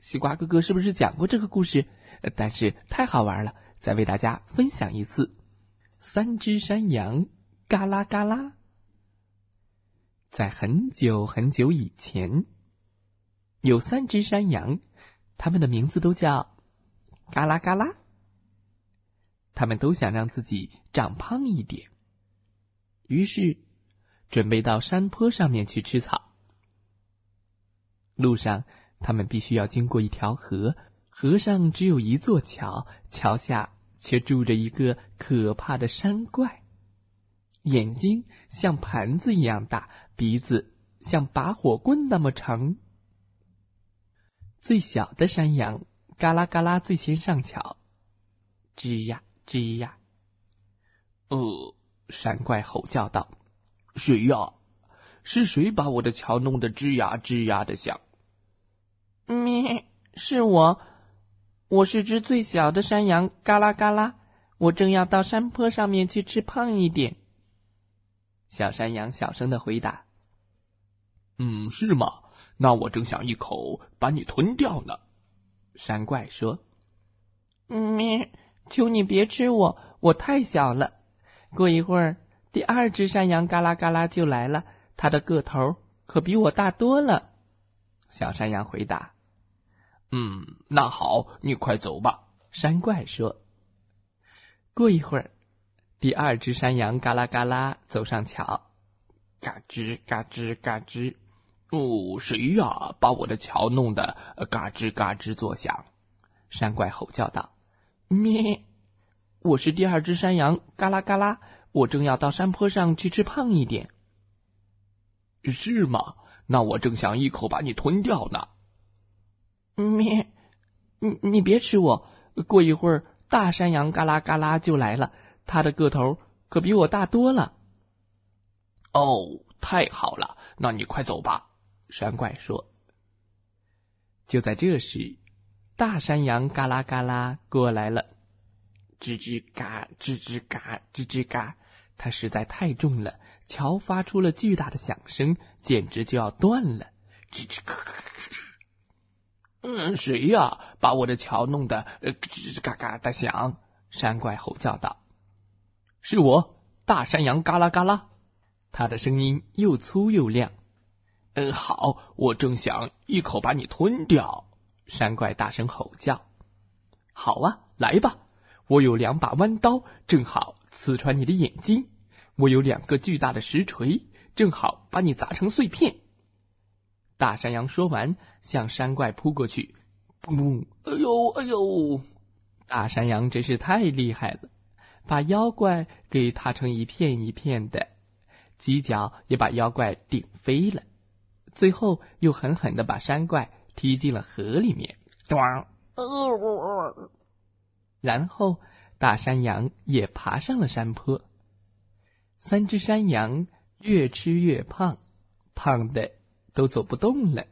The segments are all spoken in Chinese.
西瓜哥哥是不是讲过这个故事？但是太好玩了，再为大家分享一次。三只山羊，嘎啦嘎啦。在很久很久以前，有三只山羊，它们的名字都叫嘎啦嘎啦。他们都想让自己长胖一点，于是准备到山坡上面去吃草。路上。他们必须要经过一条河，河上只有一座桥，桥下却住着一个可怕的山怪，眼睛像盘子一样大，鼻子像拔火棍那么长。最小的山羊嘎啦嘎啦最先上桥，吱呀吱呀。呃，山怪吼叫道：“谁呀？是谁把我的桥弄得吱呀吱呀的响？”咩，是我，我是只最小的山羊，嘎啦嘎啦，我正要到山坡上面去吃胖一点。小山羊小声的回答：“嗯，是吗？那我正想一口把你吞掉呢。”山怪说：“咩，求你别吃我，我太小了。过一会儿，第二只山羊嘎啦嘎啦就来了，它的个头可比我大多了。”小山羊回答。嗯，那好，你快走吧。”山怪说。过一会儿，第二只山羊嘎啦嘎啦走上桥，嘎吱嘎吱嘎吱。哦，谁呀？把我的桥弄得嘎吱嘎吱作响？山怪吼叫道：“咩，我是第二只山羊，嘎啦嘎啦，我正要到山坡上去吃胖一点。”是吗？那我正想一口把你吞掉呢。咩，你你别吃我！过一会儿，大山羊嘎啦嘎啦就来了，它的个头可比我大多了。哦，太好了，那你快走吧。”山怪说。就在这时，大山羊嘎啦嘎啦过来了，吱吱嘎，吱吱嘎，吱吱嘎，它实在太重了，桥发出了巨大的响声，简直就要断了，吱吱嘎嘎。嗯，谁呀？把我的桥弄得吱吱嘎嘎的响！山怪吼叫道：“是我，大山羊嘎啦嘎啦。”他的声音又粗又亮。嗯，好，我正想一口把你吞掉。山怪大声吼叫：“好啊，来吧！我有两把弯刀，正好刺穿你的眼睛；我有两个巨大的石锤，正好把你砸成碎片。”大山羊说完，向山怪扑过去。嘣！哎呦，哎呦！大山羊真是太厉害了，把妖怪给踏成一片一片的，犄角也把妖怪顶飞了。最后又狠狠的把山怪踢进了河里面。然后大山羊也爬上了山坡。三只山羊越吃越胖，胖的。都走不动了。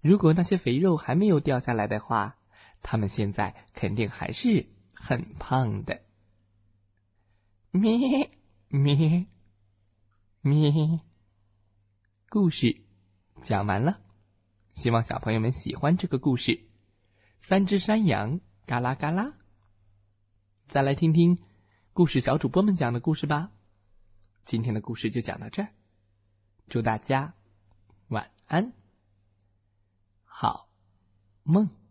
如果那些肥肉还没有掉下来的话，他们现在肯定还是很胖的。咩咩咩，故事讲完了，希望小朋友们喜欢这个故事。三只山羊，嘎啦嘎啦。再来听听故事小主播们讲的故事吧。今天的故事就讲到这儿，祝大家。晚安，好梦。